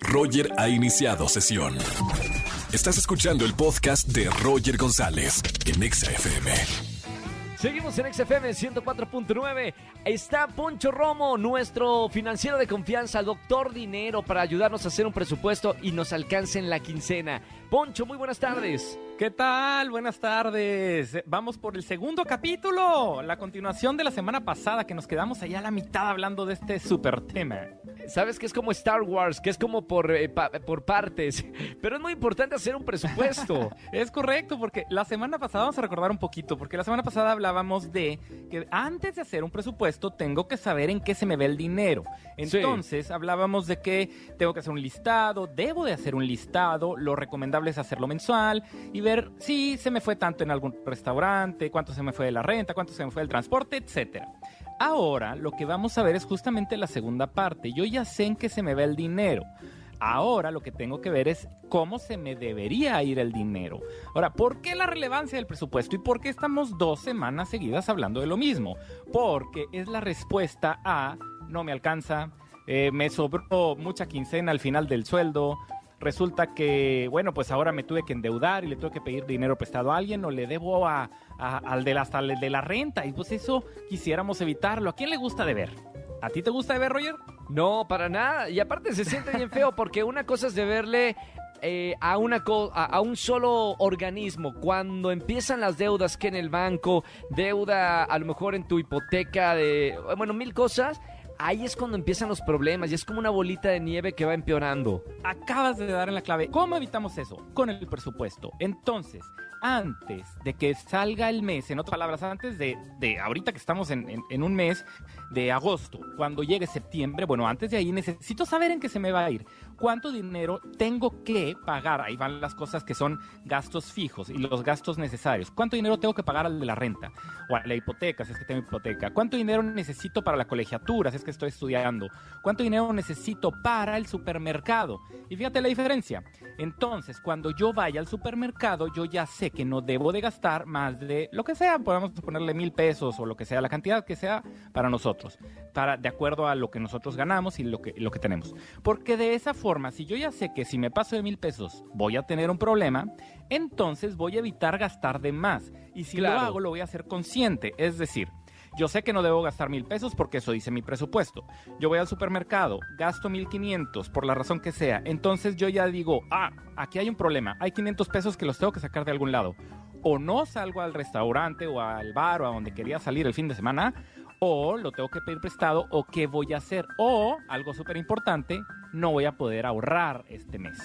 Roger ha iniciado sesión. Estás escuchando el podcast de Roger González en Exa FM. Seguimos en XFM 104.9. Está Poncho Romo, nuestro financiero de confianza, doctor dinero, para ayudarnos a hacer un presupuesto y nos alcance en la quincena. Poncho, muy buenas tardes. ¿Qué tal? Buenas tardes. Vamos por el segundo capítulo, la continuación de la semana pasada, que nos quedamos allá a la mitad hablando de este super tema. Sabes que es como Star Wars, que es como por, eh, pa- por partes, pero es muy importante hacer un presupuesto. Es correcto, porque la semana pasada, vamos a recordar un poquito, porque la semana pasada hablábamos de que antes de hacer un presupuesto tengo que saber en qué se me ve el dinero. Entonces hablábamos de que tengo que hacer un listado, debo de hacer un listado, lo recomendable es hacerlo mensual y ver si se me fue tanto en algún restaurante, cuánto se me fue de la renta, cuánto se me fue del transporte, etcétera. Ahora lo que vamos a ver es justamente la segunda parte. Yo ya sé en qué se me ve el dinero. Ahora lo que tengo que ver es cómo se me debería ir el dinero. Ahora, ¿por qué la relevancia del presupuesto y por qué estamos dos semanas seguidas hablando de lo mismo? Porque es la respuesta a no me alcanza, eh, me sobró mucha quincena al final del sueldo. Resulta que, bueno, pues ahora me tuve que endeudar y le tuve que pedir dinero prestado a alguien o le debo a, al de la, hasta al de la renta. Y pues eso quisiéramos evitarlo. ¿A quién le gusta deber? ¿A ti te gusta deber, Roger? No, para nada. Y aparte se siente bien feo porque una cosa es deberle eh, a, una co- a un solo organismo. Cuando empiezan las deudas que en el banco, deuda a lo mejor en tu hipoteca de, bueno, mil cosas, ahí es cuando empiezan los problemas y es como una bolita de nieve que va empeorando. Acabas de dar en la clave. ¿Cómo evitamos eso? Con el presupuesto. Entonces, antes de que salga el mes, en otras palabras, antes de, de ahorita que estamos en, en- en un mes de agosto, cuando llegue septiembre, bueno, antes de ahí necesito saber en qué se me va a ir. ¿Cuánto dinero tengo que pagar? Ahí van las cosas que son gastos fijos y los gastos necesarios. ¿Cuánto dinero tengo que pagar al de la renta? O a la hipoteca, si es que tengo hipoteca. ¿Cuánto dinero necesito para la colegiatura, si es que estoy estudiando? ¿Cuánto dinero necesito para el supermercado? Y fíjate la diferencia. Entonces, cuando yo vaya al supermercado, yo ya sé que no debo de gastar más de lo que sea, podemos ponerle mil pesos o lo que sea, la cantidad que sea para nosotros, para, de acuerdo a lo que nosotros ganamos y lo que, lo que tenemos. Porque de esa forma, si yo ya sé que si me paso de mil pesos voy a tener un problema, entonces voy a evitar gastar de más. Y si Claro. lo hago, lo voy a hacer consciente. Es decir, yo sé que no debo gastar mil pesos porque eso dice mi presupuesto. Yo voy al supermercado, gasto mil quinientos por la razón que sea. Entonces yo ya digo, ah, aquí hay un problema. Hay 500 pesos que los tengo que sacar de algún lado. O no salgo al restaurante o al bar o a donde quería salir el fin de semana. O lo tengo que pedir prestado. O qué voy a hacer. O, algo súper importante, no voy a poder ahorrar este mes.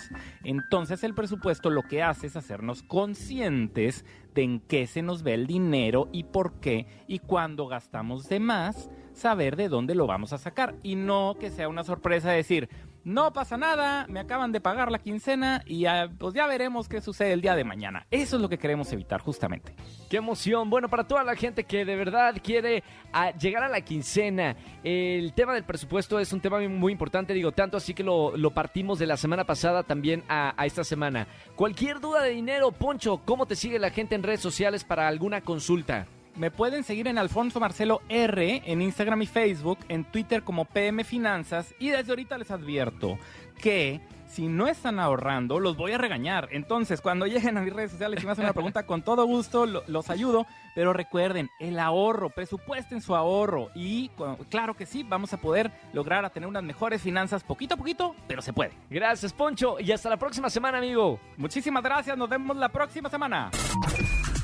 Entonces el presupuesto lo que hace es hacernos conscientes de en qué se nos ve el dinero y por qué y cuando gastamos de más, saber de dónde lo vamos a sacar y no que sea una sorpresa decir, no pasa nada, me acaban de pagar la quincena y ya, pues ya veremos qué sucede el día de mañana. Eso es lo que queremos evitar justamente. ¡Qué emoción! Bueno, para toda la gente que de verdad quiere ah, llegar a la quincena, el tema del presupuesto es un tema muy- importante, digo, tanto así que lo, lo partimos de la semana pasada también a, a esta semana. Cualquier duda de dinero, Poncho, ¿cómo te sigue la gente en redes sociales para alguna consulta? Me pueden seguir en Alfonso Marcelo R en Instagram y Facebook, en Twitter como PM Finanzas y desde ahorita les advierto que si no están ahorrando, los voy a regañar. Entonces, cuando lleguen a mis redes sociales y me hacen una pregunta, con todo gusto lo- los ayudo. Pero recuerden, el ahorro, presupuesten su ahorro. Y claro que sí, vamos a poder lograr a tener unas mejores finanzas poquito a poquito, pero se puede. Gracias, Poncho, y hasta la próxima semana, amigo. Muchísimas gracias, nos vemos la próxima semana.